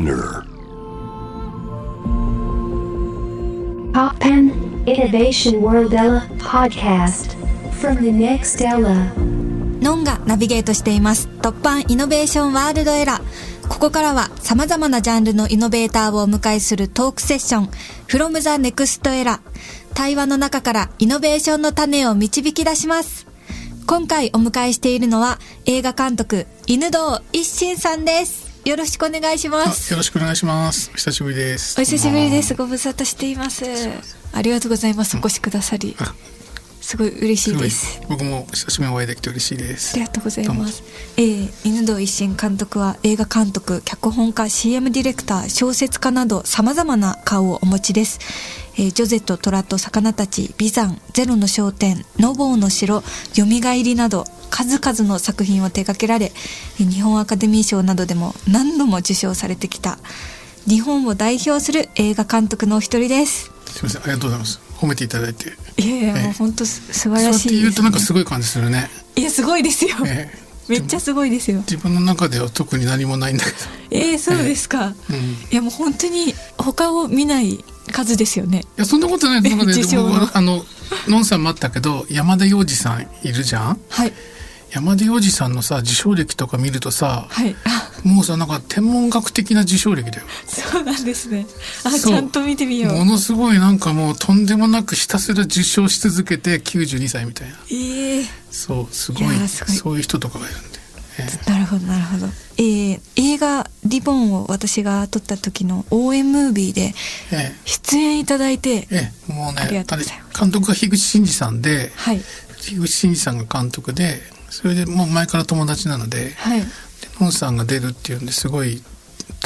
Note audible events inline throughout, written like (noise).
Spinner. Poppen Innovation World Ella podcast. From the next Ella. ノンがナビゲートしています。突版イノベーションワールドエラーここからは様々なジャンルのイノベーターをお迎えするトークセッション。From the next era 対話の中からイノベーションの種を導き出します。今回お迎えしているのは映画監督犬堂一心さんですよろしくお願いしまあすよろしくお願いします。久しぶりです。お久しぶりです。ご無沙汰しています。ありがとうございます。お越しくださり。あすごい嬉しいです。僕も久しぶりにお会いできて嬉しいです。ありがとうございます。えー、犬堂一心監督は映画監督、脚本家、CM ディレクター、小説家など様々な顔をお持ちです。えージョゼと虎と魚たち、美山、ゼロの商店、ノボーの城、蘇りなど数々の作品を手掛けられ、えー日本アカデミー賞などでも何度も受賞されてきた日本を代表する映画監督のお一人です。すみませんありがとうございます。褒めていただいて。いやいや、ええもう本当す素晴らしていです、言うとなんかすごい感じするね。いや、すごいですよ。えめっちゃすごいですよ。自分の中では特に何もないんだけえー、そうですか。ど。うん。いいやもう本当に他を見ない数ですよね。やそんなことない。そんなことない。受賞の僕あののんさんもあったけど山田洋次さんいるじゃん？はい山田洋次さんのさ受賞歴とか見るとさ、はい。あもうさなんか天文学的な受賞歴だよ。そうなんですね。あちゃんと見てみよう。ものすごいなんかもうとんでもなくひたすら受賞し続けて92歳みたいな。ええそうすごいそういう人とかがいるんで、ええなるほどなるほど。えー、映画リボンを私が撮った時の応援ムービーでえ出演いただいて、えええもうね監督が樋口真嗣さんではい樋口真嗣さんが監督でそれでもう前から友達なのではい。でさんが出るっていうんですごい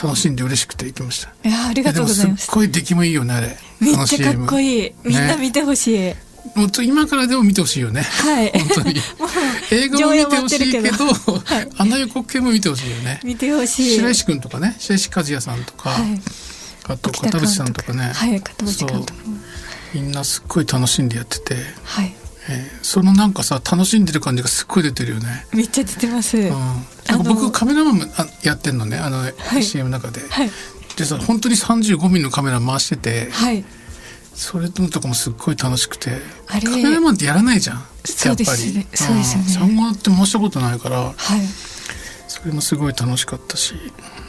楽しんで嬉しくて行きましたいやありがとうございますすっ。ごい出来もいいよねあれめっちゃかっこいいい。みんな見てほしい。もっと今からでも見てほしいよねはい。本当に (laughs) 映画も見てほしいけど (laughs) はいあの予告編も見てほしいよね見てほしい。白石君とかね白石和也さんとか、はい。あと片渕さんとかね、はい片渕監督そうみんなすっごい楽しんでやってて、はい。えーそのなんかさ楽しんでる感じがすっごい出てるよね。めっちゃ出てます。うん、なんかの僕カメラマンもあやってんのねあの、い CM の中で。はいでさ本当に35ミリのカメラ回してて、はい。それのとかもすっごい楽しくて。あれ。カメラマンってやらないじゃん。そうですね。やっぱり。そうですよね。産後って回したことないから。はい。それもすごい楽しかったし、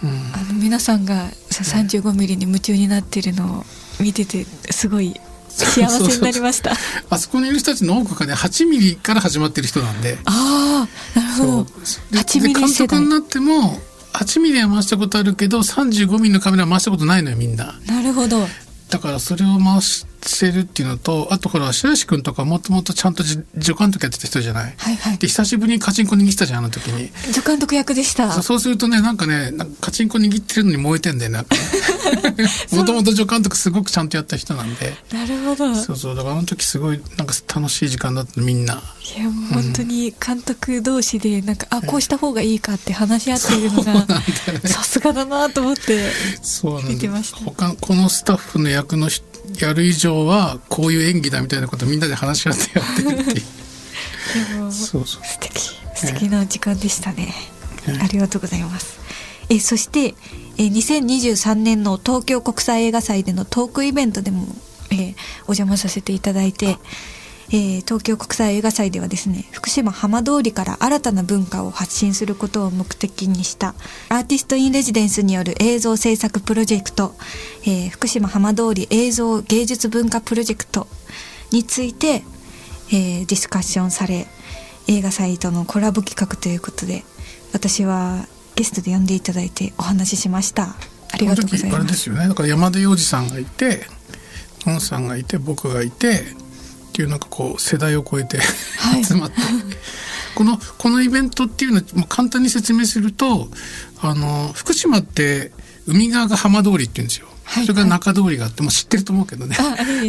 うん、あの皆さんがさ35ミリに夢中になっているのを見ててすごい幸せになりました。あそこにいる人たちの多くがね8ミリから始まってる人なんで。ああ、なるほど。で8ミリで監。督になっても8ミリは回したことあるけど35ミリのカメラは回したことないのよみんな。なるほど。だからそれを回してるっていうのとあとほら白石君とかもともとちゃんとじ助監督やってた人じゃない、はいはいで。久しぶりにカチンコ握ってたじゃんあの時に助監督役でした。そうするとねなんかねカチンコ握ってるのに燃えてんだよね (laughs) もともと助監督すごくちゃんとやった人なんでなるほど。いそうそうだからあの時すごいなんか楽しい時間だったのみんなやもう本当に監督同士でなんか、あこうした方がいいかって話し合っているのがさすがだなと思って。見てました他このスタッフの役の人やる以上はこういう演技だみたいなことをみんなで話し合ってやってるっていう。でもそうそう。素敵素敵な時間でしたね、えありがとうございます。えそしてえ2023年の東京国際映画祭でのトークイベントでも、えーお邪魔させていただいて、えー東京国際映画祭ではですね福島浜通りから新たな文化を発信することを目的にしたアーティスト・イン・レジデンスによる映像制作プロジェクト、えー福島浜通り映像芸術文化プロジェクトについて、えーディスカッションされ映画祭とのコラボ企画ということで私はゲストで呼んでいただいてお話ししました。ありがとうございこの時あれですよね。だから山田洋次さんがいてノンさんがいて僕がいてっていうなんかこう世代を超えて、はい集まってこのこのイベントっていうのもう簡単に説明するとあの福島って海側が浜通りって言うんですよ。はいそれから中通りがあってもう知ってると思うけどね。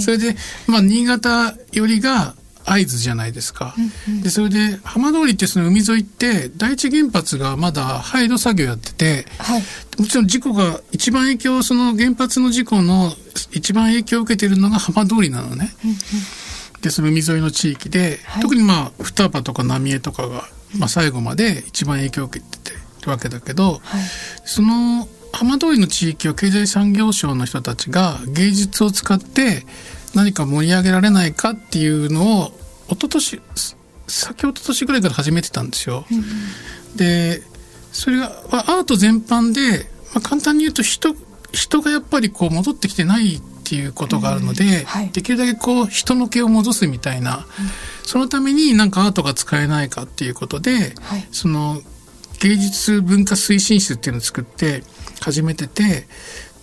それでまあ新潟よりが会津じゃないですか。でそれで浜通りってその海沿いって第一原発がまだ廃炉作業やってて、はいもちろん事故が一番影響その原発の事故の一番影響を受けているのが浜通りなのね。でその海沿いの地域で、はい。特にまあ双葉とか浪江とかが、まあ、最後まで一番影響を受けてるわけだけど、はい。その浜通りの地域を経済産業省の人たちが芸術を使って何か盛り上げられないかっていうのを一昨年先一昨年ぐらいから始めてたんですよ。でそれがまあアート全般で、まあ、簡単に言うと人人がやっぱりこう戻ってきてないっていうことがあるので、はい。できるだけこう人の気を戻すみたいな、そのためになんかアートが使えないかっていうことで、はい。その芸術文化推進室っていうのを作って始めてて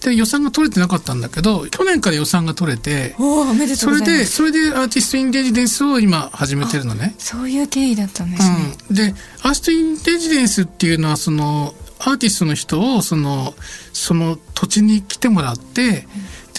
で予算が取れてなかったんだけど去年から予算が取れてそうれでそれでアーティスト・イン・レジデンスを今始めてるのね。そういう経緯だったんですね、うん、でアーティスト・イン・レジデンスっていうのはそのアーティストの人をそのその土地に来てもらって、で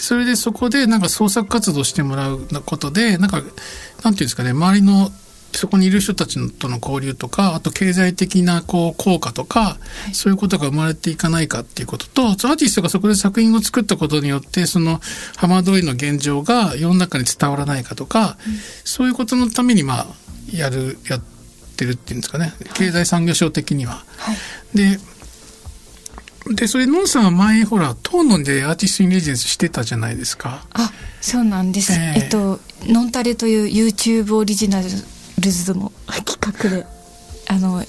それでそこでなんか創作活動してもらうことでなんかなんていうんですかね周りのそこにいる人たちとの交流とかあと経済的なこう効果とか、そういうことが生まれていかないかっていうこととアーティストがそこで作品を作ったことによってその浜通りの現状が世の中に伝わらないかとか、そういうことのためにまあやるやってるっていうんですかね。経済産業省的には。はい。ででそれノンさんは前ほら東野でアーティスト・イン・レジデンスしてたじゃないですか。あそうなんです、ええ。えっと「ノンタレ」という YouTube オリジナルズの企画であのい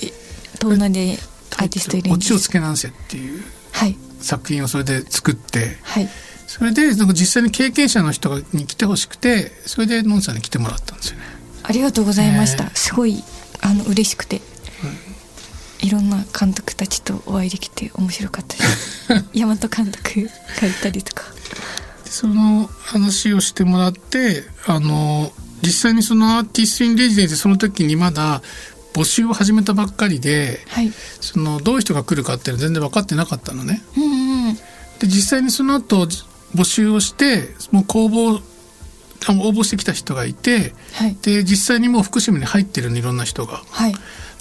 東南でアーティストいるオんですチをつけなんせっていうはい。作品をそれで作ってはい。それでなんか実際に経験者の人に来てほしくてそれでノンさんに来てもらったんですよね。ありがとうございました、ええ。すごいあの嬉しくて、いろんな監督たちとお会いできて面白かったです大和監督がいたりとか。でその話をしてもらってあの実際にそのアーティスト・イン・レジデンスその時にまだ募集を始めたばっかりではい。そのどういう人が来るかっていうのは全然分かってなかったのね。うんうんで実際にその後募集をしてもう公募あ応募してきた人がいてはい。で実際にもう福島に入ってるのいろんな人が。はい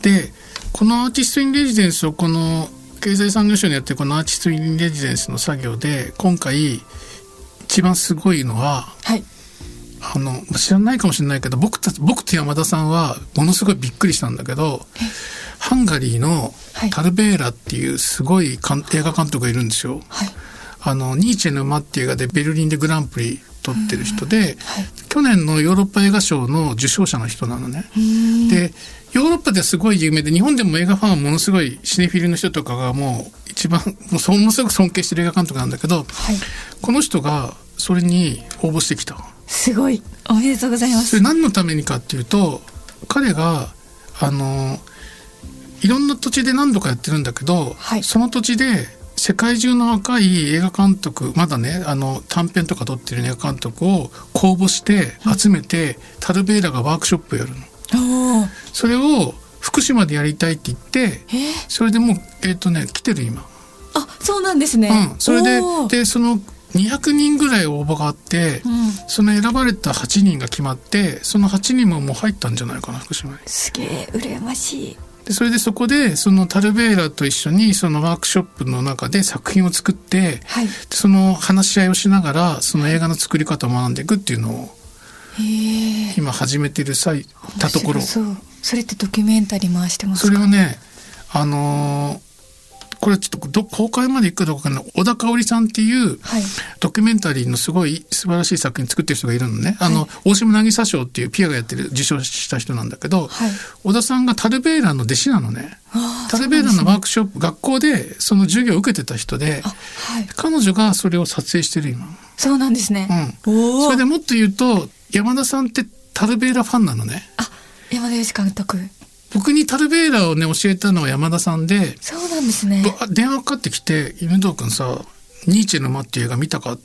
でこのアーティスト・イン・レジデンスをこの経済産業省にやってるこのアーティスト・イン・レジデンスの作業で今回一番すごいのははいあの知らないかもしれないけど僕たち僕と山田さんはものすごいびっくりしたんだけどハンガリーのはいタルベーラっていうすごいかん映画監督がいるんですよ。はいあのニーチェの馬っていう映画でベルリンでグランプリ取ってる人で、はい去年のヨーロッパ映画賞の受賞者の人なのね。うんでヨーロッパですごい有名で日本でも映画ファンはものすごいシネフィルの人とかがもう一番もうものすごく尊敬してる映画監督なんだけどはい。この人がそれに応募してきた。すごい。おめでとうございます。それ何のためにかっていうと彼があのいろんな土地で何度かやってるんだけど、はい。その土地で世界中の若い映画監督まだねあの短編とか撮ってる映画監督を公募して集めて、タルベーラがワークショップをやるの。それを福島でやりたいって言ってえ？ー、それでもうえっ、とね来てる今。あそうなんですね、うん、それででその200人ぐらい応募があって、うん。その選ばれた8人が決まってその8人ももう入ったんじゃないかな福島に。すげえ羨ましい。でそれでそこでそのタルベーラと一緒にそのワークショップの中で作品を作ってはい。でその話し合いをしながらその映画の作り方を学んでいくっていうのを今始めてる際たところそれってドキュメンタリー回してますそかれをねあのーこれちょっとど公開まで行くかどうかわかんない小田香織さんっていうはいドキュメンタリーのすごい素晴らしい作品作ってる人がいるのね。あの、大島渚賞っていうピアがやってる受賞した人なんだけど、はい小田さんがタルベーラの弟子なのね。タルベーラのワークショップ、学校でその授業を受けてた人で、彼女がそれを撮影してる今。そうなんですね、うん。それでもっと言うと、山田さんってタルベーラファンなのね。あ山田洋次監督。僕にタルベーラをね、教えたのは山田さんで、そうなんですね。ぼ電話かかってきて「犬堂君さニーチェの間っていう映画見たか?」っ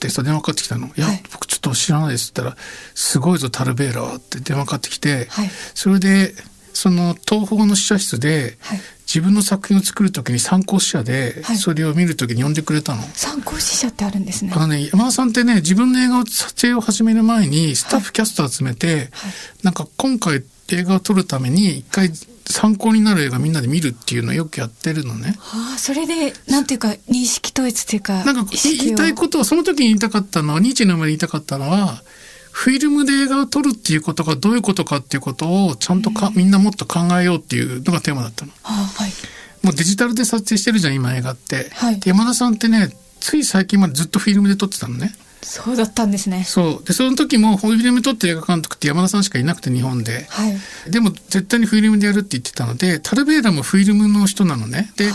てさ電話かかってきたの「いや、はい。僕ちょっと知らないです」って言ったら「すごいぞタルベーラは」って電話かかってきて、はい。それでその東宝の試写室ではい自分の作品を作る時に参考試写ではい。それを見る時に呼んでくれたの。参考試写ってあるんですね。あのね、山田さんってね、自分の映画を撮影を始める前に、スタッフキャスト集めて、なんか今回映画を撮るために、一回参考になる映画みんなで見るっていうのをよくやってるのね。ああそれでなんていうか認識統一っていうかなんか言いたいことはその時に言いたかったのはニーチェの前に言いたかったのはフィルムで映画を撮るっていうことがどういうことかっていうことをちゃんとか、みんなもっと考えようっていうのがテーマだったの。あはい。もうデジタルで撮影してるじゃん今映画って、はい。で山田さんってねつい最近までずっとフィルムで撮ってたのね。そうだったんですね。そう。でその時もフィルム撮ってる映画監督って山田さんしかいなくて日本で。はい。でも絶対にフィルムでやるって言ってたのでタルベーラもフィルムの人なのね。で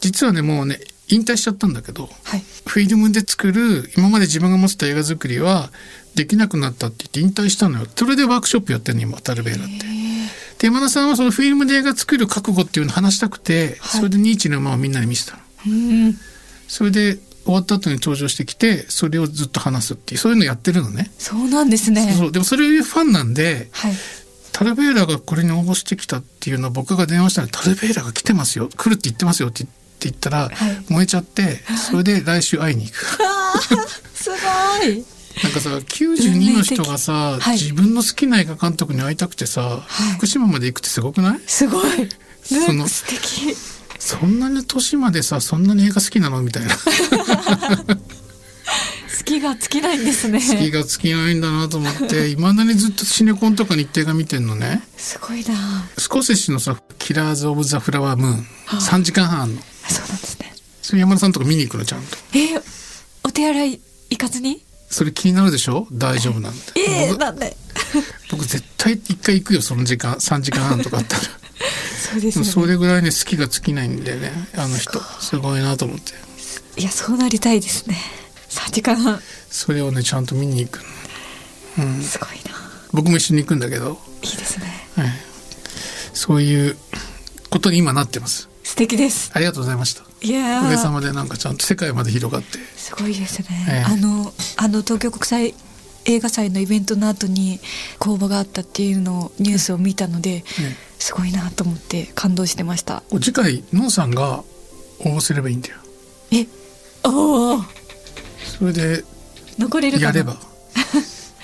実はねもうね引退しちゃったんだけどはい。フィルムで作る今まで自分が持ってた映画作りはできなくなったって言って引退したのよ。それでワークショップやってるの今タルベーラって。で山田さんはそのフィルムで映画作る覚悟っていうのを話したくて、はい。それでニーチの馬をみんなに見せたの。うん。それで終わった後に登場してきてそれをずっと話すっていうそういうのやってるのね。そうなんですね。そうでもそれファンなんではい。タルベーラがこれに応募してきたっていうのを僕が電話したら「タルベーラが来てますよ。来るって言ってますよ」って言ったら、はい。燃えちゃってそれで来週会いに行く。すごいなんかさ92の人がさ、はい。自分の好きな映画監督に会いたくてさ、はい。福島まで行くってすごくない？すごい。その素敵。そんなに年までさそんなに映画好きなの？みたいな。好きが尽きないんですね。好きが尽きないんだなと思っていまだにずっとシネコンとかに行って映画見てんのね。すごいな。スコセッシのさ「キラーズ・オブ・ザ・フラワームーン」3時間半あんのそうなんですね。それ山田さんとか見に行くのちゃんと。えーお手洗い行かずに？それ気になるでしょ？大丈夫なんで、えー、僕なんで？(laughs) 僕絶対一回行くよ。その時間3時間半とかあったら。(laughs) そうですよね。それぐらいね好きが尽きないんだよね。あの人。すごいなと思って。いやそうなりたいですね。3時間半。それをねちゃんと見に行くの、うん、すごいな。僕も一緒に行くんだけど、いいですね。はい、そういうことに今なってます。素敵です。ありがとうございましたおかげさー。までなんかちゃんと世界まで広がって。すごいですね、ええ。あのあの東京国際映画祭のイベントの後に公募があったっていうのをニュースを見たので、ねすごいなと思って感動してました。次回のんさんが応募すればいいんだよ。えおおそれで残れるかな？やれば。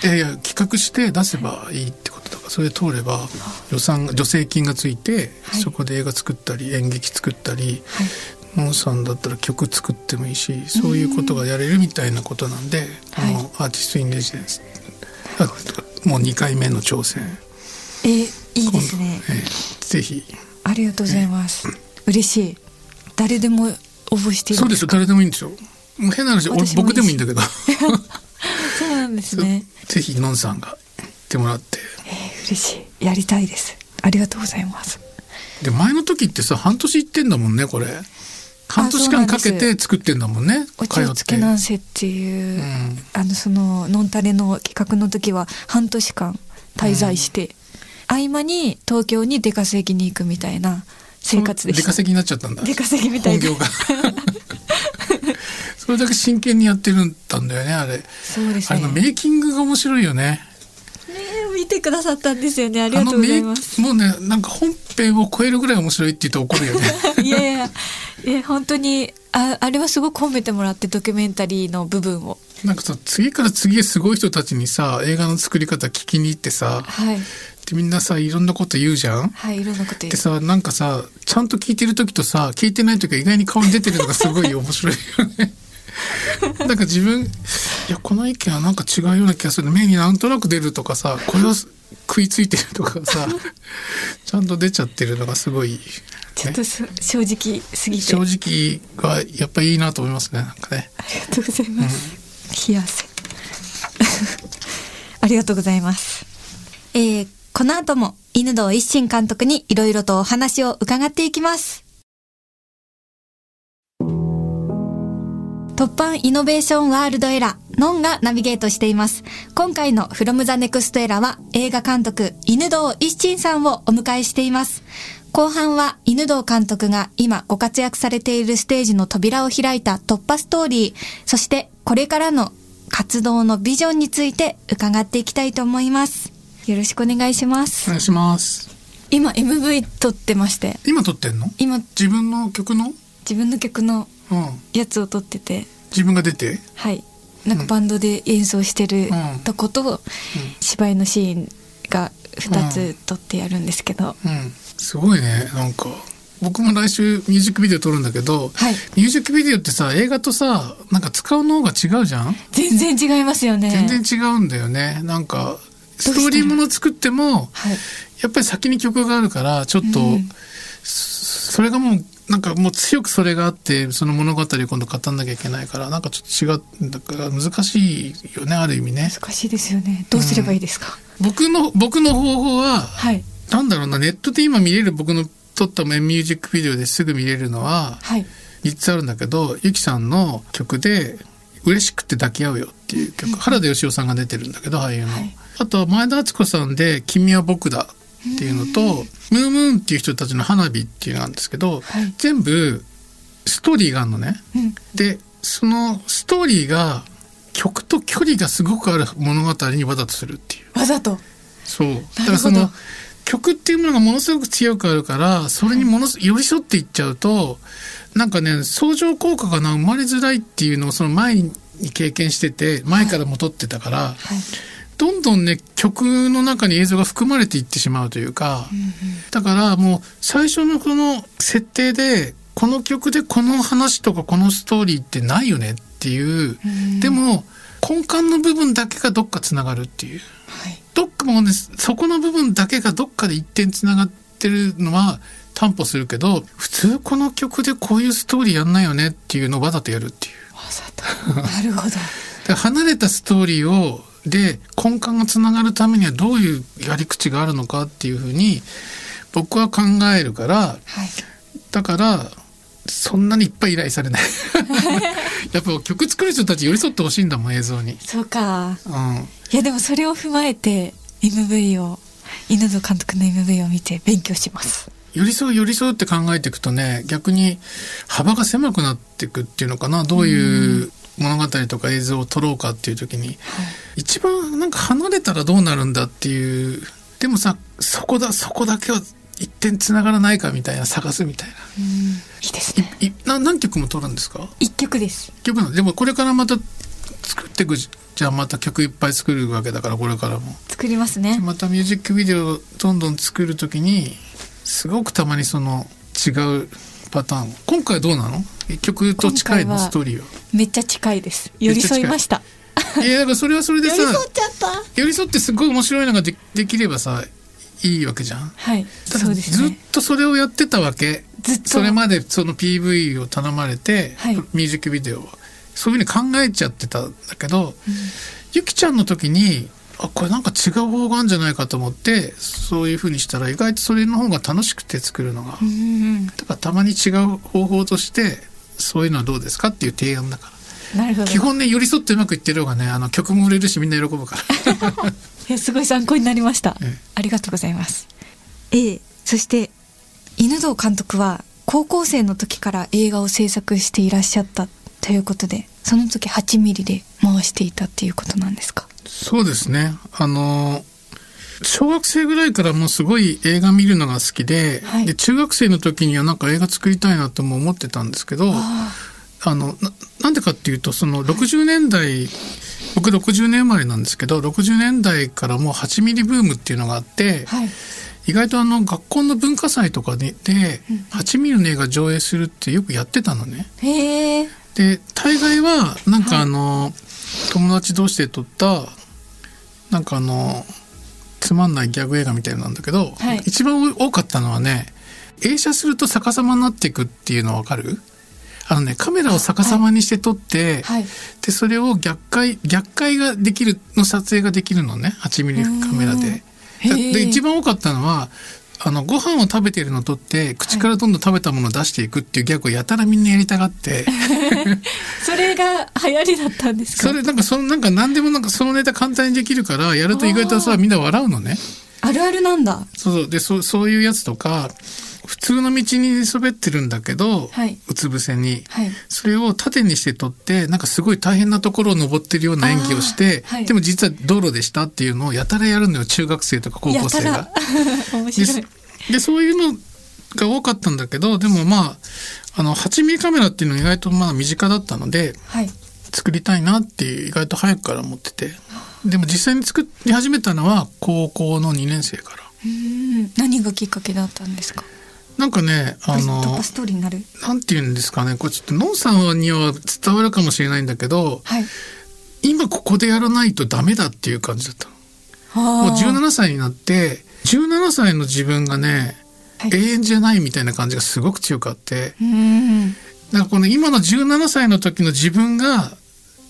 いやいや企画して出せばいいってことだからそれで通れば予算助成金がついて、はい。そこで映画作ったり演劇作ったりはいのんさんだったら曲作ってもいいしそういうことがやれるみたいなことなんで、はい。あのアーティスト・イン・レジデンス。あもう2回目の挑戦。えいいですね。ええぜひ。ありがとうございます。嬉しい。誰でも応募していい。そうですよ。誰でもいいんですよ。もう変な話僕でもいいんだけど。(laughs) そうなんですね。ぜひのんさんが行ってもらって。えー嬉しい。やりたいです。ありがとうございます。で前の時ってさ半年行ってんだもんねこれ半年間かけて作ってんだもんねお茶をつけなんせっていう、うん。あのそのノンタレの企画の時は半年間滞在して、合間に東京に出稼ぎに行くみたいな生活でした。出稼ぎになっちゃったんだ。出稼ぎみたいな。本業が。(laughs) それだけ真剣にやってるんだよねあれ。そうですね。あれのメイキングが面白いよねね見てくださったんですよね。ありがとうございます。もうねなんか本編を超えるぐらい面白いって言うと怒るよね。(laughs) いやいやいや本当にああれはすごく褒めてもらってドキュメンタリーの部分を。なんかさ次から次へすごい人たちにさ映画の作り方聞きに行ってさはい。でみんなさいろんなこと言うじゃん。はいいろんなこと言う。でさなんかさちゃんと聞いてる時とさ聞いてない時が意外に顔に出てるのがすごい面白いよね (laughs) なんか自分いやこの意見はなんか違うような気がする目になんとなく出るとかさこれは食いついてるとかさ (laughs) ちゃんと出ちゃってるのがすごい、ちょっとそ正直すぎて正直はやっぱいいなと思いますねなんかねありがとうございます。冷や汗。(laughs) ありがとうございます。えー、この後も犬堂一心監督にいろいろとお話を伺っていきます。突版イノベーションワールドエラー、ノンがナビゲートしています。今回の From the Next Era は映画監督、犬堂一心さんをお迎えしています。後半は犬堂監督が今ご活躍されているステージの扉を開いた突破ストーリー、そしてこれからの活動のビジョンについて伺っていきたいと思います。よろしくお願いします。お願いします今 MV 撮ってまして、今撮ってんの？今自分の曲の？自分の曲のうんやつを撮ってて、自分が出て？はい。なんかバンドで演奏してるうん。とこと、芝居のシーンが2つ撮ってやるんですけど、うん。すごいね。なんか僕も来週ミュージックビデオ撮るんだけど、はい。ミュージックビデオってさ映画とさなんか使うのが違うじゃん？全然違いますよね。全然違うんだよね。なんかストーリーもの作ってもはい。やっぱり先に曲があるからちょっと、うん。スそれがもうなんかもう強くそれがあってその物語を今度語んなきゃいけないからなんかちょっと違うだから難しいよねある意味ね。難しいですよね。どうすればいいですか、僕の僕の方法ははい。なんだろうなネットで今見れる僕の撮ったミュージックビデオですぐ見れるのははい。3つあるんだけどゆきさんの曲で「嬉しくて抱き合うよ」っていう曲。原田芳雄さんが出てるんだけど俳優の、はい。あとは前田敦子さんで「君は僕だ」っていうのと「ムームーン」っていう人たちの花火っていうのなんですけど、はい全部ストーリーがあるのね。うんでそのストーリーが曲と距離がすごくある物語にわざとするっていう。わざとそう。だからその曲っていうものがものすごく強くあるから、それにものす寄り添っていっちゃうと、なんかね、相乗効果がな生まれづらいっていうのをその前に経験してて、前からも撮ってたから、はいどんどんね、曲の中に映像が含まれていってしまうというか、だからもう最初のこの設定で、この曲でこの話とかこのストーリーってないよねっていう、でも根幹の部分だけがどっかつながるっていう。はいどっかもね、そこの部分だけがどっかで一点つながってるのは担保するけど、普通この曲でこういうストーリーやんないよねっていうのをわざとやるっていう。わざとなるほど (laughs) 離れたストーリーを、で、根幹がつながるためにはどういうやり口があるのかっていうふうに、僕は考えるから、はいだから、そんなにいっぱい依頼されない。(laughs) やっぱ曲作る人たち寄り添ってほしいんだもん、映像に。そうかうん。いやでもそれを踏まえて MV を犬戸監督の MV を見て勉強します寄り添う寄り添うって考えていくとね逆に幅が狭くなっていくっていうのかなどういう物語とか映像を撮ろうかっていう時に、一番なんか離れたらどうなるんだっていうでもさそこだそこだけは一点つながらないかみたいな探すみたいうん。いいですね。ないな何曲も撮るんですか？一曲です。一曲なの？でもこれからまた作っていくじじゃあまた曲いっぱい作るわけだからこれからも。作りますね。またミュージックビデオをどんどん作るときにすごくたまにその違うパターン今回どうなの？曲と近いのストーリーは。めっちゃ近いです。寄り添いました。い。やだからそれはそれでさ寄り添っちゃった。寄り添ってすごい面白いのがでできればさいいわけじゃん。はいただそうですずっねとそれをやってたわけ。ずっと。それまでその PV を頼まれて、はい。ミュージックビデオを。そういうふうに考えちゃってたんだけど、ゆきちゃんの時にあこれなんか違う方法があるんじゃないかと思ってそういうふうにしたら意外とそれの方が楽しくて作るのが、うんうんだからたまに違う方法としてそういうのはどうですかっていう提案だから。なるほど。基本ね寄り添ってうまくいってる方がねあの曲も売れるしみんな喜ぶから。(laughs) すごい参考になりました、ええ。ありがとうございます。ええそして犬堂監督は高校生の時から映画を制作していらっしゃったということでその時8ミリで回していたっていうことなんですか？そうですね。あの小学生ぐらいからもうすごい映画見るのが好きで,、はい。で中学生の時にはなんか映画作りたいなとも思ってたんですけどああのななんでかっていうとその60年代僕60年生まれなんですけど60年代からもう8ミリブームっていうのがあって、はい。意外とあの学校の文化祭とかでで8ミリの映画上映するってよくやってたのね。で大概はなんかあの、友達同士で撮ったなんかあのつまんないギャグ映画みたいなんだけど、はい。一番多かったのはね映写すると逆さまになっていくっていうのわかる？あのねカメラを逆さまにして撮って、はい。でそれを逆回逆回ができるの撮影ができるのね。8ミリカメラで。で一番多かったのはあのご飯を食べてるのを撮って口からどんどん食べたものを出していくっていうギャグをやたらみんなやりたがって。それが流行りだったんですか？それなんかそのなんか何でもなんかそのネタ簡単にできるからやると意外とさみんな笑うのね。あるあるなんだそうそうでそそういうやつとか普通の道に寝そべってるんだけど、はい。うつ伏せに、はい。それを縦にして撮ってなんかすごい大変なところを登ってるような演技をして、はい。でも実は道路でしたっていうのをやたらやるのよ中学生とか高校生が。で (laughs) 白い。でそういうのが多かったんだけどでもまああの8ミリカメラっていうのは意外とまあ身近だったのではい。作りたいなっていう意外と早くから思ってて。でも実際に作り始めたのは高校の2年生から。うん。何がきっかけだったんですか？なんかねあ突の破ストーリーになる。なんて言うんですかね。これちょっとノンさんには伝わるかもしれないんだけどはい。今ここでやらないとダメだっていう感じだったの。もうも17歳になって17歳の自分がねはい。永遠じゃないみたいな感じがすごく強くあって。うん。なんかこの今の17歳の時の自分が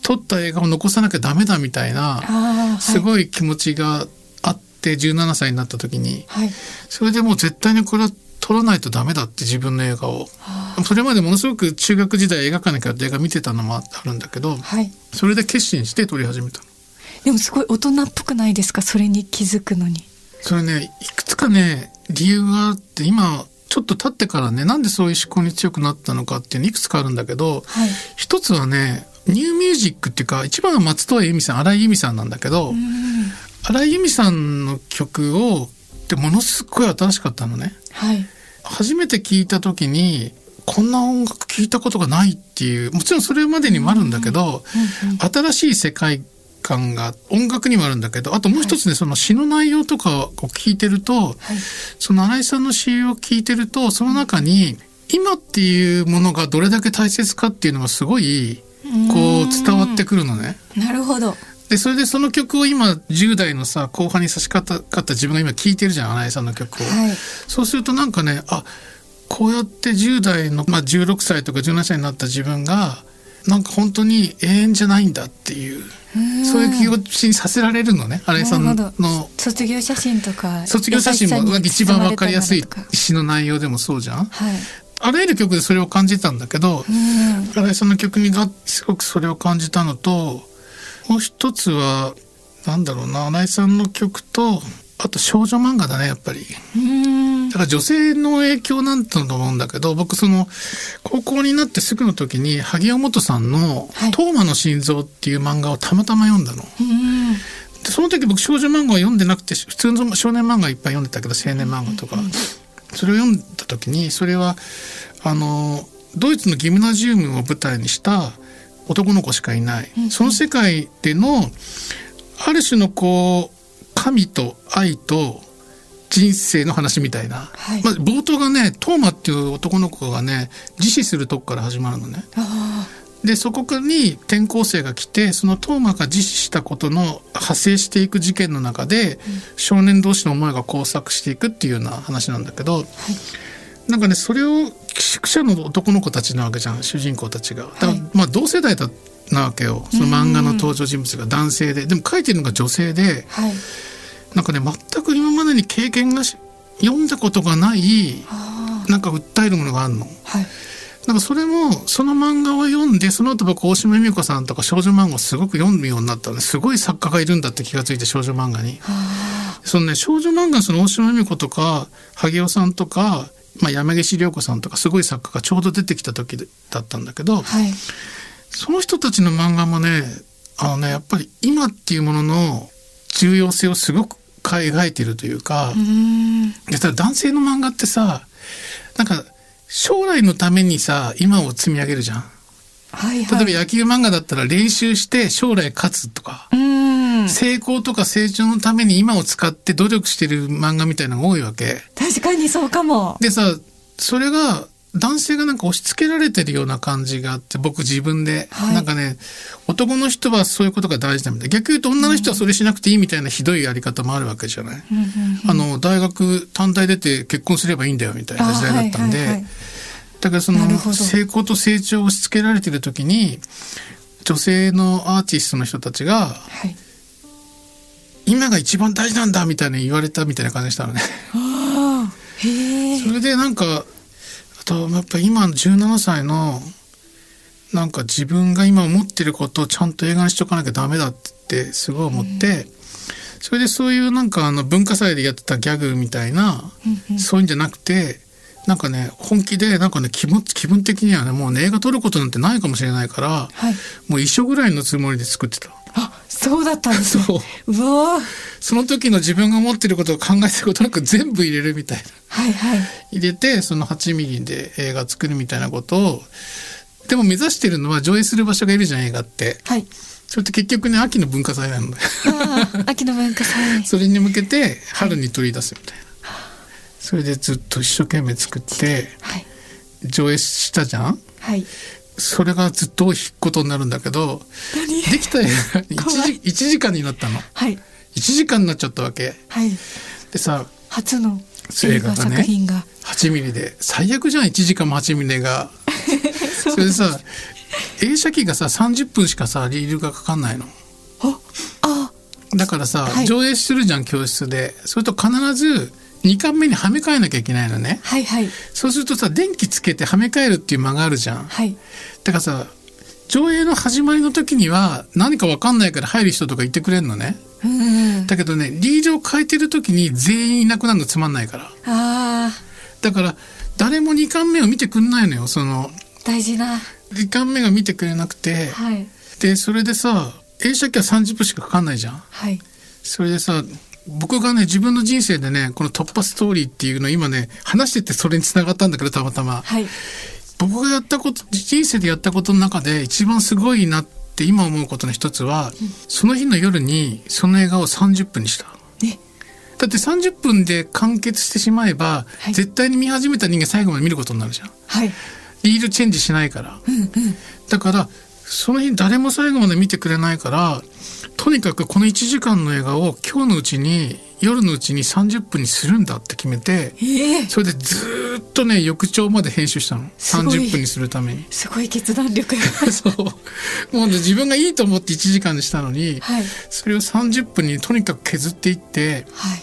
撮った映画を残さなきゃダメだみたいなああすごい気持ちがあって17歳になった時に。はい。それでもう絶対にこれは撮らないとダメだって自分の映画を。それまでものすごく中学時代映画館に通って映画見てたのもあるんだけどはい。それで決心して撮り始めたの。でもすごい大人っぽくないですか？それに気づくのに。それねいくつかね理由があって今ちょっと経ってからねなんでそういう思考に強くなったのかっていうのいくつかあるんだけどはい。一つはねニューミュージックっていうか一番は松任谷由実さん荒井由実さんなんだけど、うん。荒井由実さんの曲をってものすごい新しかったのね。はい。初めて聞いた時にこんな音楽聞いたことがないっていうもちろんそれまでにもあるんだけど、新しい世界観が音楽にもあるんだけどあともう一つね、その詩の内容とかを聞いてるとはい。その新井さんの詩を聞いてるとその中に今っていうものがどれだけ大切かっていうのがすごいこう伝わってくるのね。なるほどでそれでその曲を今10代のさ後半に差し掛かった自分が今聴いてるじゃん新井さんの曲を。はい。そうするとなんかねあこうやって10代の、まあ、16歳とか17歳になった自分がなんか本当に永遠じゃないんだっていうそういう気持ちにさせられるのね新井さんの。卒業写真とか卒業写真も一番わかりやすい詩の内容でもそうじゃん。はい。あらゆる曲でそれを感じたんだけどうん。新井さんの曲にがすごくそれを感じたのともう一つはなんだろうな新井さんの曲とあと少女漫画だねやっぱり。うんだから女性の影響なんだと思うんだけど僕その高校になってすぐの時に萩尾元さんのはい「トーマの心臓」っていう漫画をたまたま読んだの。うんでその時僕少女漫画は読んでなくて普通の少年漫画いっぱい読んでたけど青年漫画とか。それを読んだ時にそれはあのドイツのギムナジウムを舞台にした男の子しかいない、その世界でのある種のこう神と愛と人生の話みたいな、はい。まあ、冒頭がねトーマっていう男の子がね自死するとこから始まるのね。あでそこに転校生が来てそのトーマが自死したことの派生していく事件の中で、少年同士の思いが交錯していくっていうような話なんだけど、なんかねそれを宿舎の男の子たちなわけじゃん主人公たちが。だまあ同世代だなわけよ。その漫画の登場人物が男性で。でも書いてるのが女性であはい。なんかね全く今までに経験がし読んだことがないあなんか訴えるものがあるの。あはい。なんかそれもその漫画を読んでその後僕大島由美子さんとか少女漫画をすごく読むようになったのですごい作家がいるんだって気がついて少女漫画に。あそのね少女漫画のその大島由美子とか萩尾さんとか、まあ、山岸涼子さんとかすごい作家がちょうど出てきた時だったんだけどあはいその人たちの漫画もねあのねやっぱり今っていうものの重要性をすごく描いているというか。うんでただ男性の漫画ってさなんか将来のためにさ今を積み上げるじゃん。はいはい例えば野球漫画だったら練習して将来勝つとか、うん成功とか成長のために今を使って努力してる漫画みたいなのが多いわけ。確かにそうかも。でさそれが男性がなんか押し付けられてるような感じがあって僕自分で、はい。なんかね男の人はそういうことが大事だみたいな。逆に言うと女の人はそれしなくていいみたいなひどいやり方もあるわけじゃない？あの大学短大出て結婚すればいいんだよみたいな時代だったんで、あはいはい。はいだからその成功と成長を押し付けられてる時に女性のアーティストの人たちがはい今が一番大事なんだみたいに言われたみたいな感じでしたのね。それでなんかあとやっぱ今の17歳のなんか自分が今思ってることをちゃんと映画にしとかなきゃダメだってすごい思って、それでそういうなんかあの文化祭でやってたギャグみたいな、そういうんじゃなくてなんかね本気でなんかね気分気分的にはねもうね映画撮ることなんてないかもしれないからはいもう一緒ぐらいのつもりで作ってた。あそうだったんですね。そう。うわ。ーその時の自分が思ってることを考えてることなく全部入れるみたいな。はいはい。入れてその8ミリで映画作るみたいなことを。でも目指してるのは上映する場所がいるじゃん映画って。はい。それって結局ね秋の文化祭なので秋の文化祭。(laughs) それに向けて春に取り出すみたいな。それでずっと一生懸命作ってはい。上映したじゃん。はいそれがずっと引くことになるんだけど何？できた映画1怖い。時 ,1 時間になったの。はい。1時間になっちゃったわけ。はい。でさ初の映画作品が。8ミリで最悪じゃん1時間も8ミリ映画 (laughs) それでさ映写機がさ30分しかさリールがかかんないの。ああ。だからさ、はい。上映するじゃん教室で。それと必ず2巻目にはめ替えなきゃいけないのね。はいはい。そうするとさ電気つけてはめ替えるっていう間があるじゃん。はい。だからさ上映の始まりの時には何か分かんないから入る人とかいてくれんのね。うんだけどねリールを変えてる時に全員いなくなるのつまんないから。あだから誰も2巻目を見てくんないのよそのー大事な。2巻目が見てくれなくて。はい。でそれでさ映写機は30分しかかかんないじゃん。はい。それでさ僕がね自分の人生でねこの突破ストーリーっていうのを今ね話しててそれにつながったんだけどたまたま。はい。僕がやったこと人生でやったことの中で一番すごいなって今思うことの一つは、その日の夜にその映画を30分にした。え？だって30分で完結してしまえば、はい。絶対に見始めた人間最後まで見ることになるじゃん。はい。リールチェンジしないから、だからその日誰も最後まで見てくれないからとにかくこの1時間の映画を今日のうちに夜のうちに30分にするんだって決めてええ。それでずーっとね翌朝まで編集したの。すごい。30分にするために。すごい決断力 (laughs) そう。もうね自分がいいと思って1時間にしたのに、はい。それを30分にとにかく削っていってはい。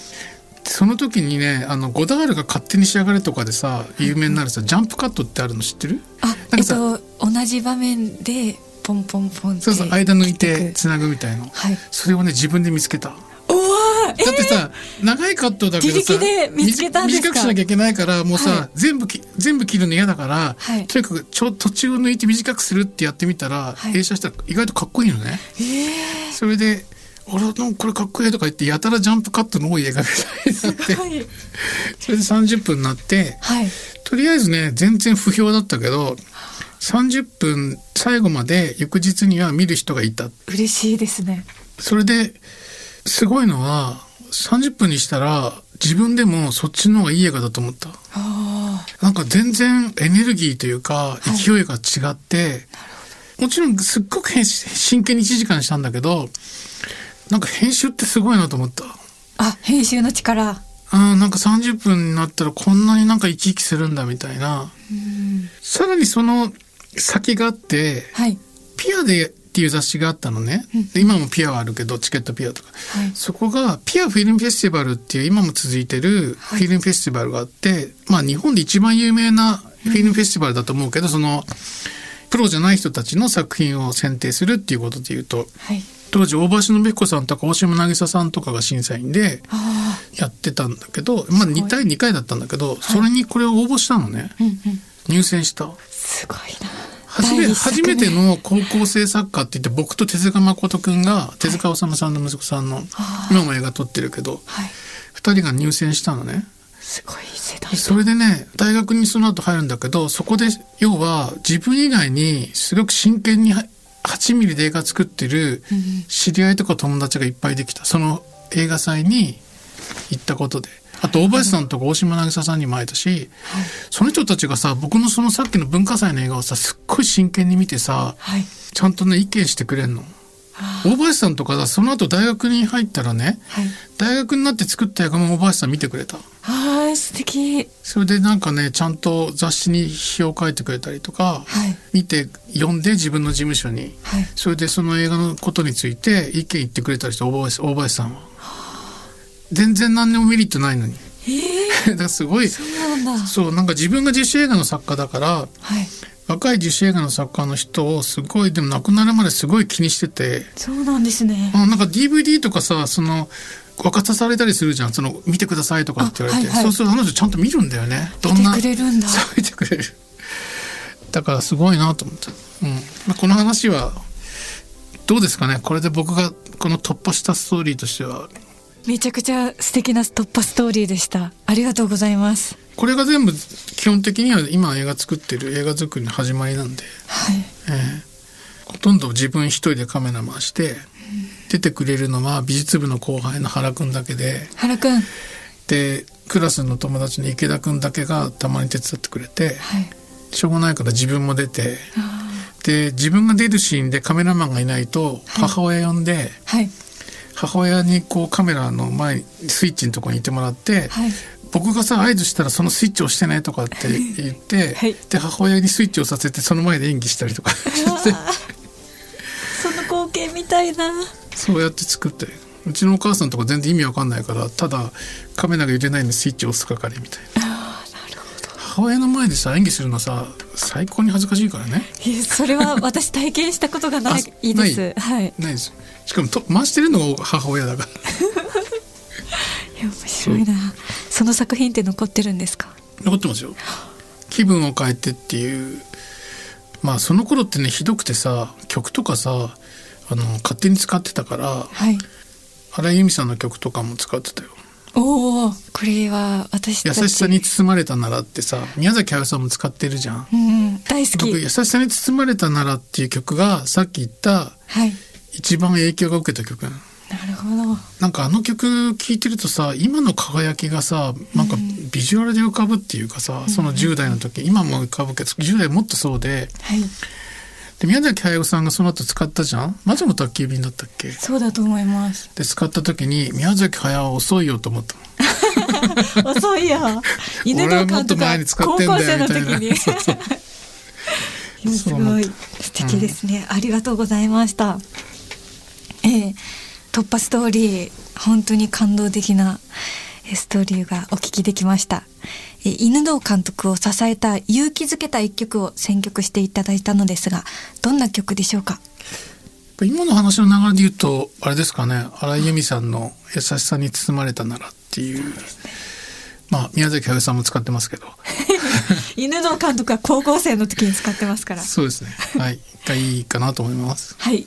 その時にねあのゴダールが勝手に仕上がれとかでさ有名になるさジャンプカットってあるの知ってる？あなんえっかさと同じ場面でポンポンポンってそうそう間抜いてつなぐみたいの、はい。それをね自分で見つけた。だってさ、長いカットだけどさ短くしなきゃいけないからもうさ、はい。全部き全部切るの嫌だから、はい。とにかくちょ途中を抜いて短くするってやってみたら、はい。映写したら意外とかっこいいのね。えそれで「俺なんかこれかっこいい」とか言ってやたらジャンプカットの多い映画みたいになって。それで30分になってはい。とりあえずね全然不評だったけど30分最後まで翌日には見る人がいた。嬉しいですね。それですごいのは30分にしたら自分でもそっちの方がいい映画だと思った。あなんか全然エネルギーというか勢いが違って、もちろんすっごく真剣に1時間したんだけどなんか編集ってすごいなと思った。ああ編集の力。あーなんか30分になったらこんなになんか生き生きするんだみたいな。さらにその先があってはい。ピアでっていう雑誌があったのね、で今もピアはあるけどチケットピアとか。はい。そこがピアフィルムフェスティバルっていう今も続いてるフィルムフェスティバルがあって、まあ日本で一番有名なフィルムフェスティバルだと思うけど、そのプロじゃない人たちの作品を選定するっていうことで言うとはい。当時大橋信彦さんとか大島渚さんとかが審査員であやってたんだけど、まあ2対2回だったんだけど、それにこれを応募したのね。あうんうん。入選した。すごいな初め初めての高校生作家って言って僕と手塚誠くんが手塚治虫さんの息子さんのあ今も映画撮ってるけどはい。2人が入選したのね。すごい世代それでね大学にその後入るんだけどそこで要は自分以外にすごく真剣に8ミリで映画作ってる知り合いとか友達がいっぱいできた。その映画祭に行ったことであと大林さんとか大島渚さんにも会えたし、その人たちがさ僕のそのさっきの文化祭の映画をさすっごい真剣に見てさはい。ちゃんとね意見してくれんの。大林さんとかさその後大学に入ったらねはい。大学になって作った映画も大林さん見てくれた。あー素敵。それでなんかねちゃんと雑誌に批評を書いてくれたりとか、はい。見て読んで自分の事務所に。はい。それでその映画のことについて意見言ってくれたりして大林大林さんは全然何にもメリットないのに。ええ (laughs) だからすごい。そうなんだ。そうなんか自分が自主映画の作家だからはい。若い自主映画の作家の人をすごいでも亡くなるまですごい気にしてて。そうなんですね。あなんか DVD とかさその渡されたりするじゃん。その見てくださいとかって言われて、あはいはい。そうするとあの人ちゃんと見るんだよね。ど見てんなくれるんだ。そう見てくれる。だからすごいなと思って、うん。まあ、この話はどうですかね。これで僕がこの突破したストーリーとしてはめちゃくちゃ素敵な突破ストーリーでした。ありがとうございます。これが全部基本的には今映画作ってる映画作りの始まりなんで、はい。ええ。ほとんど自分一人でカメラ回して出てくれるのは美術部の後輩の原くんだけで。原くん。はいでクラスの友達の池田くんだけがたまに手伝ってくれて。しょうがないから自分も出て。あで自分が出るシーンでカメラマンがいないと母親呼んで、ーはい母親にこうカメラの前にスイッチのところにいてもらって、はい。僕がさ合図したらそのスイッチを押してねとかって言って、(laughs) はい。で母親にスイッチをさせてその前で演技したりとか。してその光景みたいな。そうやって作って。うちのお母さんとか全然意味わかんないからただカメラが揺れないのにスイッチを押す係みたいな母親の前でさ演技するのさ最高に恥ずかしいからね。それは (laughs) 私体験したことがないあい？です。はい。ないです。しかもと回してるのが母親だから。いや面白いな。その作品って残ってるんですか？残ってますよ。気分を変えてっていう。まあその頃ってねひどくてさ曲とかさあの勝手に使ってたからはい。荒井由実さんの曲とかも使ってたよおおこれは私たち。優しさに包まれたならってさ宮崎駿さんも使ってるじゃん。うん大好き。僕優しさに包まれたならっていう曲がさっき言ったはい。一番影響が受けた曲。なるほど。なんかあの曲聴いてるとさ今の輝きがさなんかビジュアルで浮かぶっていうかさ、その10代の時今も浮かぶけど10代もっとそうではいで宮崎駿さんがその後使ったじゃん？魔女の宅急便だったっけ？そうだと思います。で使った時に宮崎駿遅いよと思ったの。(laughs) 遅いや犬の監督前に使ってんだよみたいな。高校生の時にすごい。素敵ですね、ありがとうございました。えー突破ストーリー本当に感動的なえーストーリーがお聞きできました。えー犬堂監督を支えた勇気づけた一曲を選曲していただいたのですがどんな曲でしょうか？今の話の流れで言うとあれですかね。荒井由実さんの「優しさに包まれたなら」っていう。まあ宮崎駿さんも使ってますけど。(laughs) 犬堂監督は高校生の時に使ってますから。そうですね。はい。がいいかなと思います。はい、